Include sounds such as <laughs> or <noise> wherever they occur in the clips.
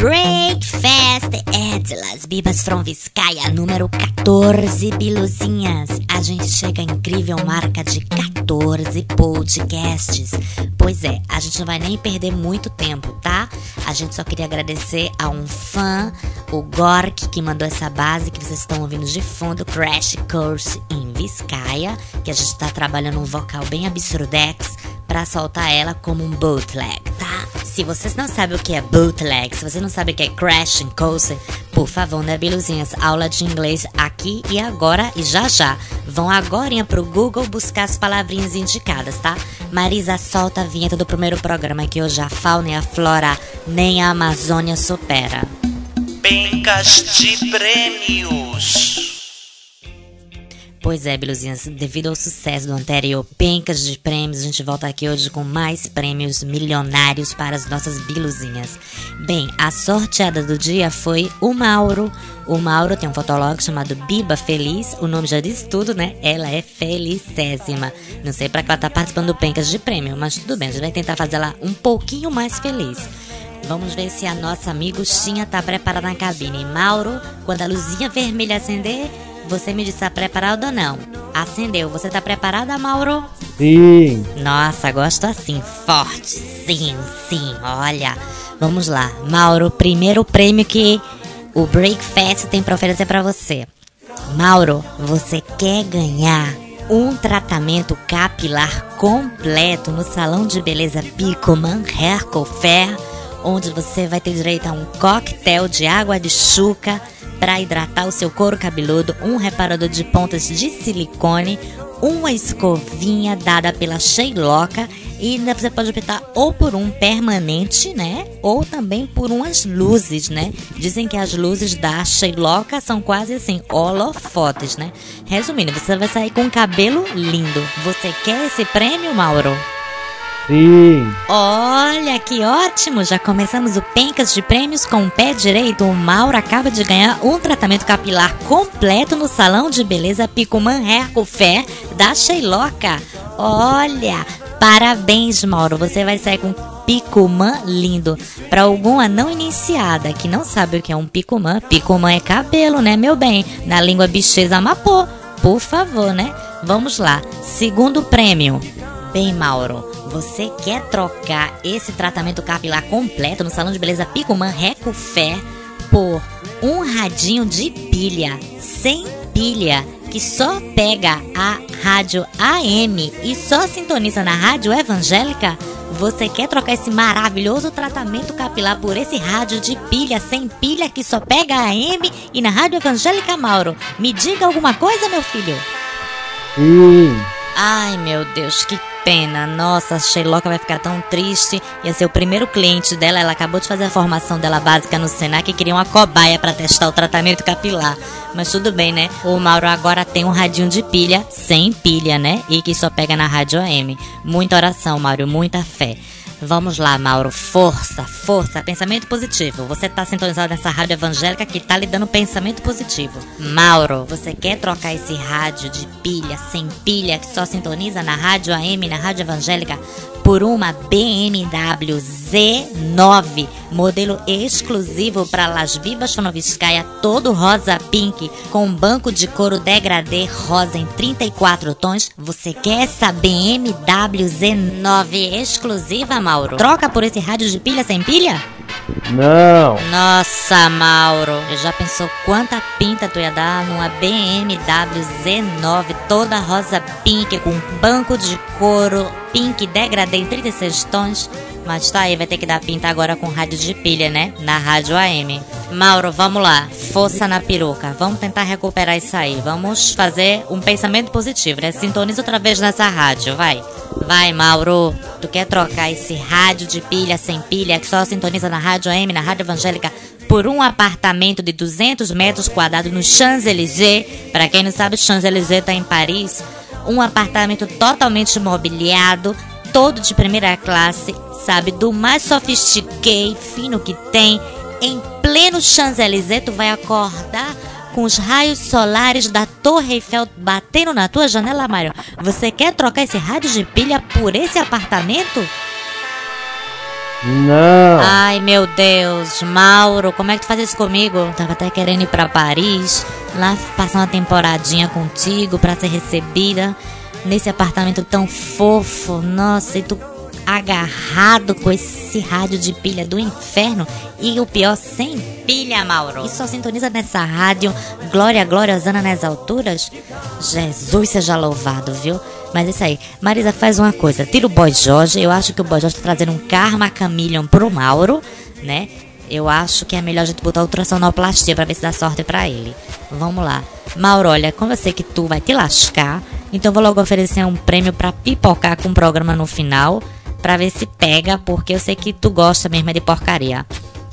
Breakfast at Las Bibas from Vizcaya, número 14, biluzinhas. A gente chega à incrível marca de 14 podcasts. Pois é, a gente não vai nem perder muito tempo, tá? A gente só queria agradecer a um fã, o Gork, que mandou essa base que vocês estão ouvindo de fundo, Crash Course em Vizcaya, que a gente tá trabalhando um vocal bem absurdex para soltar ela como um bootleg, tá? Se vocês não sabem o que é bootleg, se você não sabe o que é crash and coaster, por favor, né, Biluzinhas? Aula de inglês aqui e agora e já já. Vão agora pro Google buscar as palavrinhas indicadas, tá? Marisa, solta a vinheta do primeiro programa que hoje a fauna e a flora nem a Amazônia supera. Pencas de prêmios. Pois é, Biluzinhas, devido ao sucesso do anterior Pencas de Prêmios, a gente volta aqui hoje com mais prêmios milionários para as nossas Biluzinhas. Bem, a sorteada do dia foi o Mauro. O Mauro tem um fotólogo chamado Biba Feliz, o nome já diz tudo, né? Ela é felicésima. Não sei para que ela tá participando do Pencas de Prêmio, mas tudo bem, a gente vai tentar fazer ela um pouquinho mais feliz. Vamos ver se a nossa amiguinha tá preparada na cabine. Mauro, quando a luzinha vermelha acender, você me disse tá preparado ou não? Acendeu. Você tá preparada, Mauro? Sim. Nossa, gosto assim, forte. Sim, sim. Olha, vamos lá. Mauro, primeiro prêmio que o Breakfast tem para oferecer para você. Mauro, você quer ganhar um tratamento capilar completo no salão de beleza Picoman Hair Fair, onde você vai ter direito a um coquetel de água de chuca para hidratar o seu couro cabeludo, um reparador de pontas de silicone, uma escovinha dada pela Sheiloca e você pode optar ou por um permanente, né? Ou também por umas luzes, né? Dizem que as luzes da Sheiloca são quase assim, holofotes, né? Resumindo, você vai sair com um cabelo lindo. Você quer esse prêmio, Mauro? Sim. Olha que ótimo! Já começamos o Pencas de Prêmios com o pé direito. O Mauro acaba de ganhar um tratamento capilar completo no salão de beleza Picuman Hair Fair da Sheiloca. Olha, parabéns, Mauro. Você vai sair com um picumã lindo. Para alguma não iniciada que não sabe o que é um picumã, picumã é cabelo, né, meu bem? Na língua bichesa mapô. Por favor, né? Vamos lá. Segundo prêmio. Bem, Mauro, você quer trocar esse tratamento capilar completo no salão de beleza Picoman Reco Fair por um radinho de pilha, sem pilha, que só pega a rádio AM e só sintoniza na rádio evangélica? Você quer trocar esse maravilhoso tratamento capilar por esse rádio de pilha sem pilha que só pega a AM e na rádio evangélica, Mauro? Me diga alguma coisa, meu filho. Sim. Ai, meu Deus, que pena. Nossa, a Sheiloca vai ficar tão triste. Ia ser o primeiro cliente dela. Ela acabou de fazer a formação dela básica no Senac e queria uma cobaia para testar o tratamento capilar. Mas tudo bem, né? O Mauro agora tem um radinho de pilha, sem pilha, né? E que só pega na rádio AM. Muita oração, Mauro, muita fé. Vamos lá, Mauro. Força, força, pensamento positivo. Você tá sintonizado nessa rádio evangélica que tá lhe dando pensamento positivo. Mauro, você quer trocar esse rádio de pilha, sem pilha, que só sintoniza na rádio AM, na rádio evangélica, por uma BMW Z9, modelo exclusivo para Las Vivas Sonoviskaya, todo rosa pink, com banco de couro degradê rosa em 34 tons. Você quer essa BMW Z9 exclusiva, Mauro? Troca por esse rádio de pilha sem pilha? Não. Nossa, Mauro, já pensou quanta pinta tu ia dar numa BMW Z9 toda rosa pink com banco de couro pink degradê em 36 tons? Mas tá aí, vai ter que dar pinta agora com rádio de pilha, né? Na rádio AM. Mauro, vamos lá. Força na peruca. Vamos tentar recuperar isso aí. Vamos fazer um pensamento positivo, né? Sintoniza outra vez nessa rádio, vai. Vai, Mauro. Tu quer trocar esse rádio de pilha sem pilha que só sintoniza na rádio AM, na rádio evangélica, por um apartamento de 200 metros quadrados no Champs-Élysées? Para quem não sabe, Champs-Élysées tá em Paris. Um apartamento totalmente mobiliado, todo de primeira classe, sabe? Do mais sofisticado, fino que tem. Em pleno Champs-Élysées, tu vai acordar com os raios solares da Torre Eiffel batendo na tua janela, Mário. Você quer trocar esse rádio de pilha por esse apartamento? Não. Ai, meu Deus, Mauro, como é que tu faz isso comigo? Tava até querendo ir pra Paris, lá passar uma temporadinha contigo pra ser recebida nesse apartamento tão fofo. Nossa, e tu agarrado com esse rádio de pilha do inferno e o pior, sem pilha, Mauro. E só sintoniza nessa rádio Glória, Glória, Zana nas alturas? Jesus seja louvado, viu? Mas é isso aí. Marisa, faz uma coisa. Tira o Boy Jorge. Eu acho que o Boy Jorge tá trazendo um Karma Chameleon pro Mauro, né? Eu acho que é melhor a gente botar ultrassonoplastia pra ver se dá sorte pra ele. Vamos lá. Mauro, olha, como eu sei que tu vai te lascar, então vou logo oferecer um prêmio pra pipocar com o programa no final, pra ver se pega, porque eu sei que tu gosta mesmo de porcaria.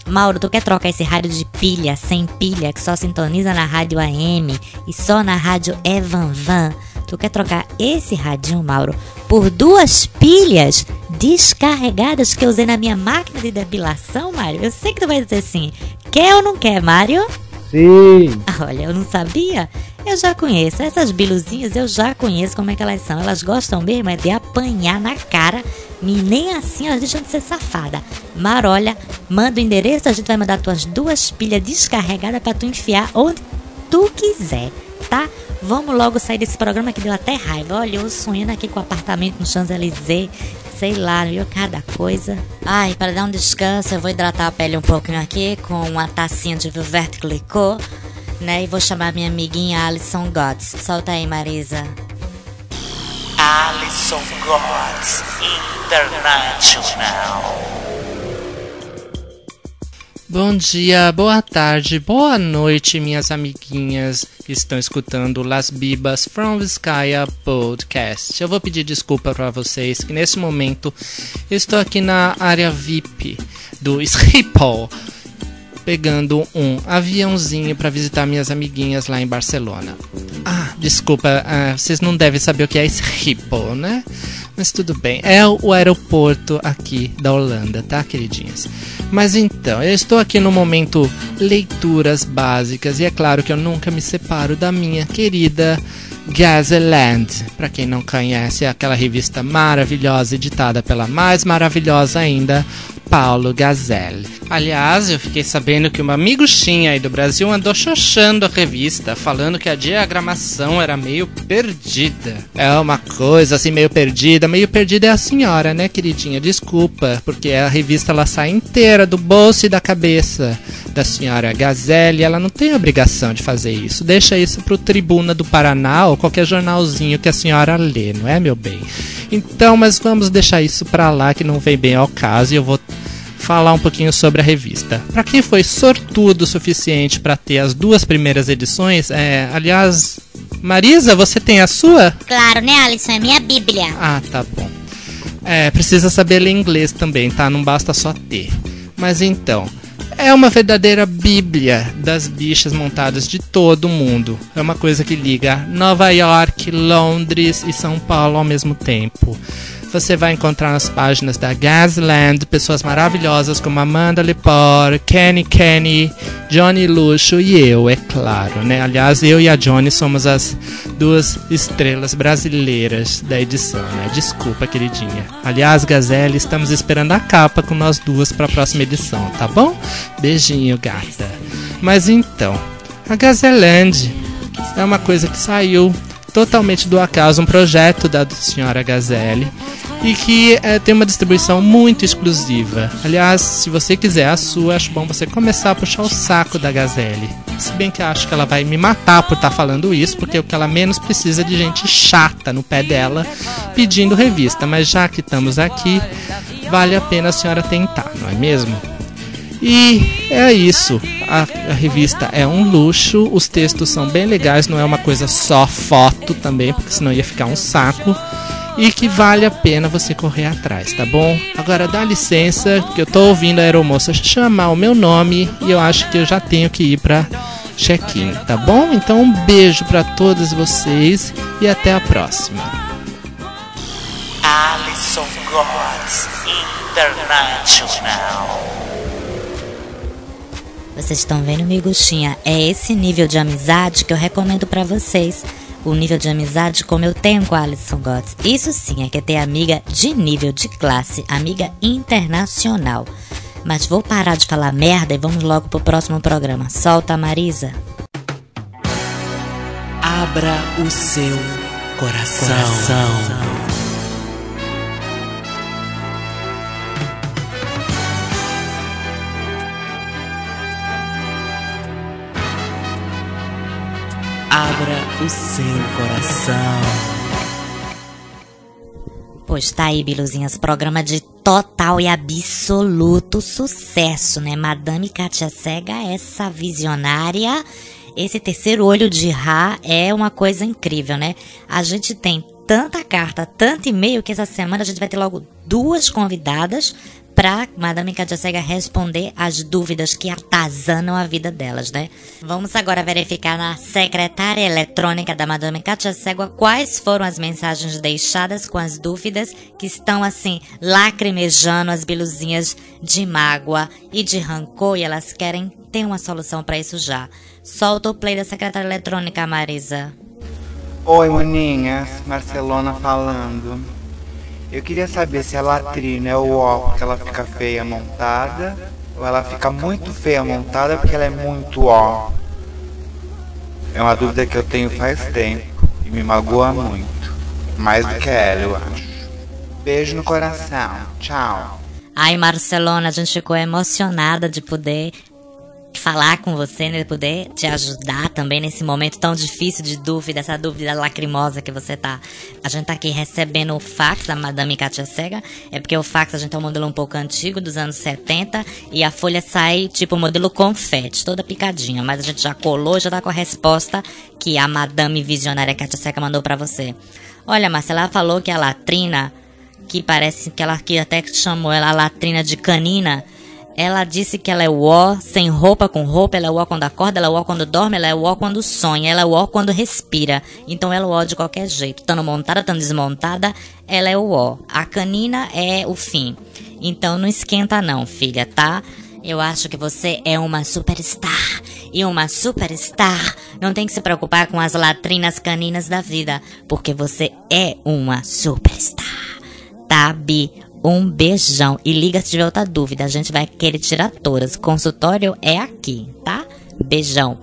Mauro, tu quer trocar esse rádio de pilha, sem pilha, que só sintoniza na rádio AM e só na rádio Evan Van? Tu quer trocar esse radinho, Mauro, por duas pilhas descarregadas que eu usei na minha máquina de depilação, Mário? Eu sei que tu vai dizer sim. Quer ou não quer, Mário? Sim. Olha, eu não sabia. Eu já conheço. Essas biluzinhas eu já conheço como é que elas são. Elas gostam mesmo é de apanhar na cara. E nem assim elas deixam de ser safada. Marolha, manda o endereço, a gente vai mandar tuas duas pilhas descarregadas pra tu enfiar onde tu quiser, tá? Vamos logo sair desse programa que deu até raiva. Olha, eu sonhando aqui com o apartamento no Champs-Élysées. Sei lá, viu? Cada coisa. Ai, para dar um descanso, eu vou hidratar a pele um pouquinho aqui com uma tacinha de Vivert Clicot, né? E vou chamar minha amiguinha Alison Gods. Solta aí, Marisa. Alison Gods International. Bom dia, boa tarde, boa noite, minhas amiguinhas que estão escutando Las Bibas from Vizcaya Podcast. Eu vou pedir desculpa para vocês que nesse momento estou aqui na área VIP do <laughs> Schiphol pegando um aviãozinho para visitar minhas amiguinhas lá em Barcelona. Ah, desculpa, ah, vocês não devem saber o que é Schiphol, né? Mas tudo bem, é o aeroporto aqui da Holanda, tá, queridinhas? Mas então, eu estou aqui no momento leituras básicas e é claro que eu nunca me separo da minha querida Gazeland. Para quem não conhece, é aquela revista maravilhosa editada pela mais maravilhosa ainda, Paulo Gazelle. Aliás, eu fiquei sabendo que um amigo Xin aí do Brasil andou xoxando a revista, falando que a diagramação era meio perdida. É uma coisa assim meio perdida, meio perdida é a senhora, né, queridinha? Desculpa, porque a revista ela sai inteira do bolso e da cabeça da senhora Gazelle, ela não tem obrigação de fazer isso. Deixa isso pro Tribuna do Paraná ou qualquer jornalzinho que a senhora lê, não é, meu bem? Então, mas vamos deixar isso pra lá que não vem bem ao caso e eu vou falar um pouquinho sobre a revista. Para quem foi sortudo o suficiente para ter as duas primeiras edições, é, aliás, Marisa, você tem a sua? Claro, né, Alison? É minha bíblia. Ah, tá bom. É, precisa saber ler inglês também, tá? Não basta só ter. Mas então, é uma verdadeira bíblia das bichas montadas de todo o mundo. É uma coisa que liga Nova York, Londres e São Paulo ao mesmo tempo. Você vai encontrar nas páginas da Gasland pessoas maravilhosas como Amanda Lepore, Kenny Kenny, Johnny Luxo e eu, é claro, né? Aliás, eu e a Johnny somos as duas estrelas brasileiras da edição, né? Desculpa, queridinha. Aliás, Gazelle, estamos esperando a capa com nós duas para a próxima edição, tá bom? Beijinho, gata. Mas então, a Gazeland é uma coisa que saiu totalmente do acaso, um projeto da senhora Gazelle e que é, tem uma distribuição muito exclusiva. Aliás, se você quiser a sua, acho bom você começar a puxar o saco da Gazelle. Se bem que acho que ela vai me matar por estar tá falando isso, porque o que ela menos precisa é de gente chata no pé dela pedindo revista. Mas já que estamos aqui, vale a pena a senhora tentar, não é mesmo? E é isso. A, a, revista é um luxo, os textos são bem legais, não é uma coisa só foto também, porque senão ia ficar um saco. E que vale a pena você correr atrás, tá bom? Agora dá licença, que eu tô ouvindo a aeromoça chamar o meu nome e eu acho que eu já tenho que ir pra check-in, tá bom? Então um beijo para todos vocês e até a próxima. Alison Gods International. Vocês estão vendo, miguxinha? É esse nível de amizade que eu recomendo para vocês. O nível de amizade como eu tenho com a Alison Gotts. Isso sim é que é ter amiga de nível de classe, amiga internacional. Mas vou parar de falar merda e vamos logo pro próximo programa. Solta, Marisa. Abra o seu coração. Abra o seu coração. Pois tá aí, Biluzinhas, programa de total e absoluto sucesso, né? Madame Katia Cega, essa visionária, esse terceiro olho de Ra é uma coisa incrível, né? A gente tem tanta carta, tanto e-mail que essa semana a gente vai ter logo duas convidadas para Madame Katia Cega responder as dúvidas que atazanam a vida delas, né? Vamos agora verificar na secretária eletrônica da Madame Katia Cega quais foram as mensagens deixadas com as dúvidas que estão assim lacrimejando as biluzinhas de mágoa e de rancor e elas querem ter uma solução para isso já. Solta o play da secretária eletrônica, Marisa. Oi, maninhas, Marcelona falando. Eu queria saber se a latrina é o ó porque ela fica feia montada ou ela fica muito feia montada porque ela é muito ó. É uma dúvida que eu tenho faz tempo e me magoa muito. Mais do que ela, eu acho. Beijo no coração. Tchau. Ai, Marcelona, a gente ficou emocionada de poder falar com você, né? Poder te ajudar também nesse momento tão difícil de dúvida, essa dúvida lacrimosa que você tá. A gente tá aqui recebendo o fax da Madame Katia Cega. É porque o fax a gente é um modelo um pouco antigo, dos anos 70, e a folha sai tipo modelo confete, toda picadinha. Mas a gente já colou, já tá com a resposta que a Madame Visionária Katia Cega mandou para você. Olha, Marcela, ela falou que a latrina, que parece que ela que até chamou ela latrina de canina, ela disse que ela é o ó, sem roupa, com roupa, ela é o ó quando acorda, ela é o ó quando dorme, ela é o ó quando sonha, ela é o ó quando respira. Então ela é o ó de qualquer jeito. Tando montada, tando desmontada, ela é o ó. A canina é o fim. Então não esquenta não, filha, tá? Eu acho que você é uma superstar. E uma superstar não tem que se preocupar com as latrinas caninas da vida, porque você é uma superstar. Tá, Bi? Um beijão. E liga se tiver outra dúvida. A gente vai querer tirar todas. Consultório é aqui, tá? Beijão.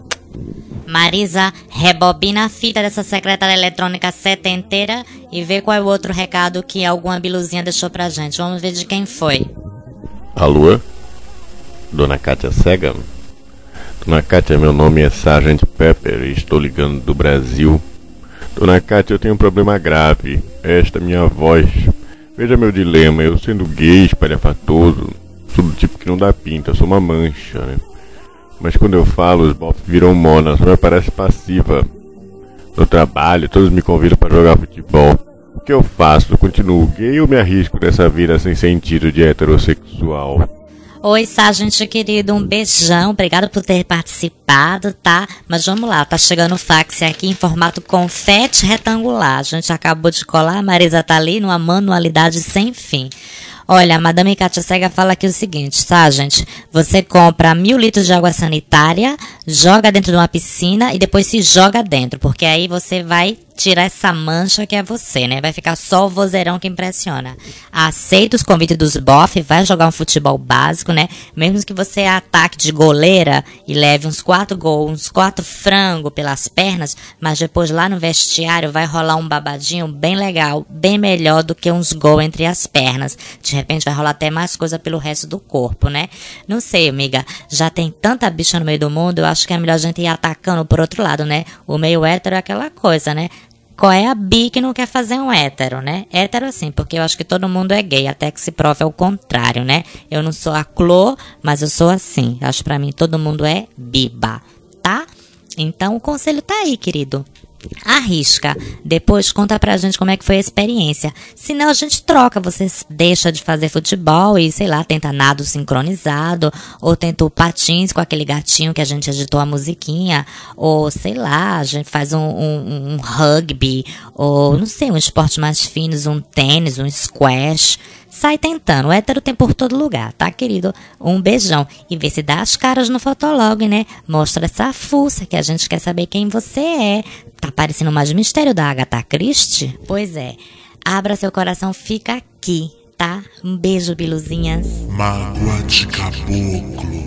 Marisa, rebobina a fita dessa secretária eletrônica setenteira e vê qual é o outro recado que alguma biluzinha deixou pra gente. Vamos ver de quem foi. Alô? Dona Cátia Cega? Dona Cátia, meu nome é Sargent Pepper e estou ligando do Brasil. Dona Cátia, eu tenho um problema grave. Esta minha voz. Veja meu dilema, eu sendo gay, espalhafatoso, sou do tipo que não dá pinta, sou uma mancha, né? Mas quando eu falo, os bofs viram mona, só me parece passiva. No trabalho, todos me convidam para jogar futebol. O que eu faço? Continuo gay ou me arrisco nessa vida sem sentido de heterossexual? Oi, Sargento querido, um beijão. Obrigado por ter participado, tá? Mas vamos lá, tá chegando o fax aqui em formato confete retangular. A gente acabou de colar, a Marisa tá ali numa manualidade sem fim. Olha, a Madame Katia Cega fala aqui o seguinte, tá, gente? Você compra mil litros de água sanitária, joga dentro de uma piscina e depois se joga dentro, porque aí você vai tirar essa mancha que é você, né? Vai ficar só o vozeirão que impressiona. Aceita os convites dos bof, vai jogar um futebol básico, né? Mesmo que você ataque de goleira e leve uns quatro gols, uns quatro frango pelas pernas, mas depois lá no vestiário vai rolar um babadinho bem legal, bem melhor do que uns gols entre as pernas. De repente vai rolar até mais coisa pelo resto do corpo, né? Não sei, amiga. Já tem tanta bicha no meio do mundo, eu acho que é melhor a gente ir atacando por outro lado, né? O meio hétero é aquela coisa, né? Qual é a bi que não quer fazer um hétero, né? Hétero sim, porque eu acho que todo mundo é gay, até que se prove ao contrário, né? Eu não sou a Clô, mas eu sou assim. Acho pra mim todo mundo é biba, tá? Então o conselho tá aí, querido. Arrisca. Depois conta pra gente como é que foi a experiência. Senão a gente troca. Você deixa de fazer futebol e, sei lá, tenta nado sincronizado. Ou tenta o patins com aquele gatinho que a gente editou a musiquinha. Ou, sei lá, a gente faz um, um, um rugby. Ou, não sei, um esporte mais fino, um tênis, um squash Sai tentando. O hétero tem por todo lugar, tá, querido? Um beijão. E vê se dá as caras no Fotolog, né? Mostra essa fuça que a gente quer saber quem você é. Tá parecendo mais mistério da Agatha Christie? Pois é. Abra seu coração, fica aqui, tá? Um beijo, biluzinhas. Mágoa de caboclo.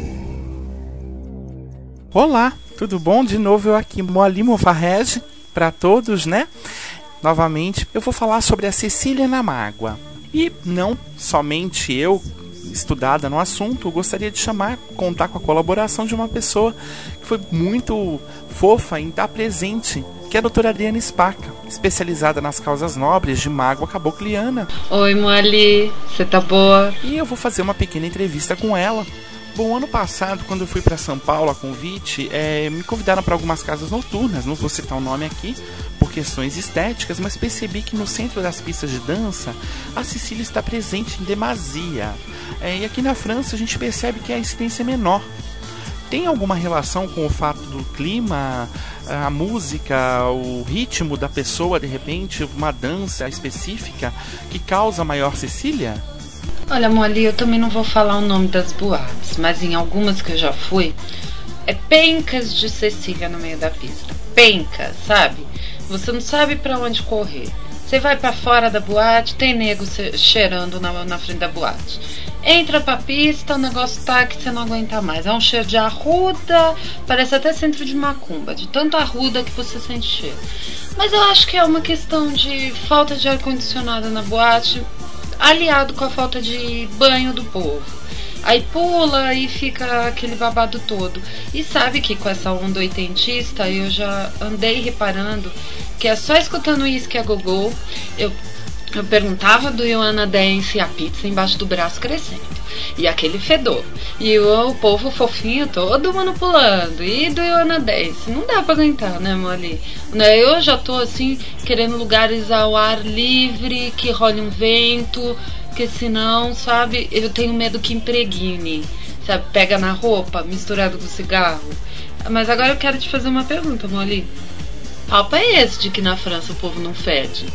Olá, tudo bom? De novo eu aqui, Moali Mofarrege, para todos, né? Novamente, eu vou falar sobre a Cecília na Mágoa. E não somente eu, estudada no assunto, gostaria de chamar, contar com a colaboração de uma pessoa que foi muito fofa em estar presente, que é a doutora Adriana Spaca, especializada nas causas nobres de mágoa cabocliana. Oi, Moali, você tá boa? E eu vou fazer uma pequena entrevista com ela. Bom, ano passado, quando eu fui para São Paulo a convite, é, me convidaram para algumas casas noturnas, não vou citar o nome aqui, questões estéticas, mas percebi que no centro das pistas de dança, a Sicília está presente em demasia. É, e aqui na França a gente percebe que a incidência é menor. Tem alguma relação com o fato do clima, a música, o ritmo da pessoa, de repente, uma dança específica que causa maior Cecília? Olha, Molly, eu também não vou falar o nome das boates, mas em algumas que eu já fui, é pencas de Cecília no meio da pista. Penca, sabe? Você não sabe para onde correr. Você vai para fora da boate, tem nego cheirando na, na frente da boate. Entra pra pista, o negócio tá que você não aguenta mais. É um cheiro de arruda, parece até centro de macumba, de tanto arruda que você sente cheiro. Mas eu acho que é uma questão de falta de ar-condicionado na boate, aliado com a falta de banho do povo. Aí pula e fica aquele babado todo. E sabe que com essa onda oitentista eu já andei reparando que é só escutando isso que é gogô, eu eu perguntava do Ioana Dance a pizza embaixo do braço crescendo. E aquele fedor. E o, o povo fofinho todo manipulando. E do Ioana Dance. Não dá pra aguentar, né, Molly? Né, eu já tô assim, querendo lugares ao ar livre, que role um vento. Porque senão, sabe, eu tenho medo que impregne. Sabe, pega na roupa, misturado com cigarro. Mas agora eu quero te fazer uma pergunta, Molly. Papo é esse de que na França o povo não fede?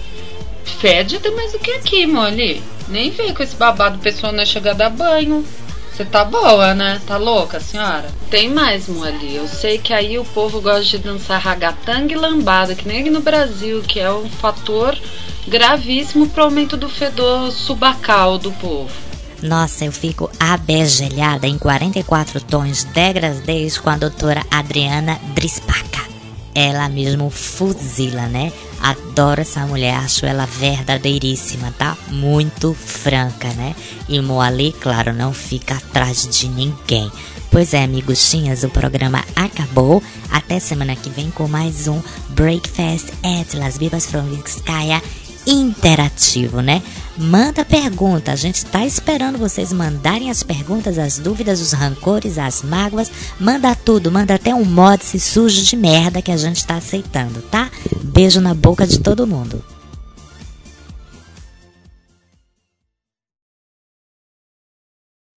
Fede até mais do que aqui, Molly. Nem vem com esse babado pessoal na chegada a banho. Você tá boa, né? Tá louca, senhora? Tem mais, Molly. Eu sei que aí o povo gosta de dançar ragatanga e lambada, que nem aqui no Brasil, que é um fator gravíssimo pro aumento do fedor subacal do povo. Nossa, eu fico abejelhada em 44 tons degradês com a doutora Adriana Drispaca. Ela mesmo fuzila, né? Adoro essa mulher, acho ela verdadeiríssima, tá? Muito franca, né? E Moali, claro, não fica atrás de ninguém. Pois é, amigostinhas, o programa acabou. Até semana que vem com mais um Breakfast at Las Vivas from Vizcaya interativo, né? Manda pergunta, a gente tá esperando vocês mandarem as perguntas, as dúvidas, os rancores, as mágoas. Manda tudo, manda até um mod se sujo de merda que a gente tá aceitando, tá? Beijo na boca de todo mundo.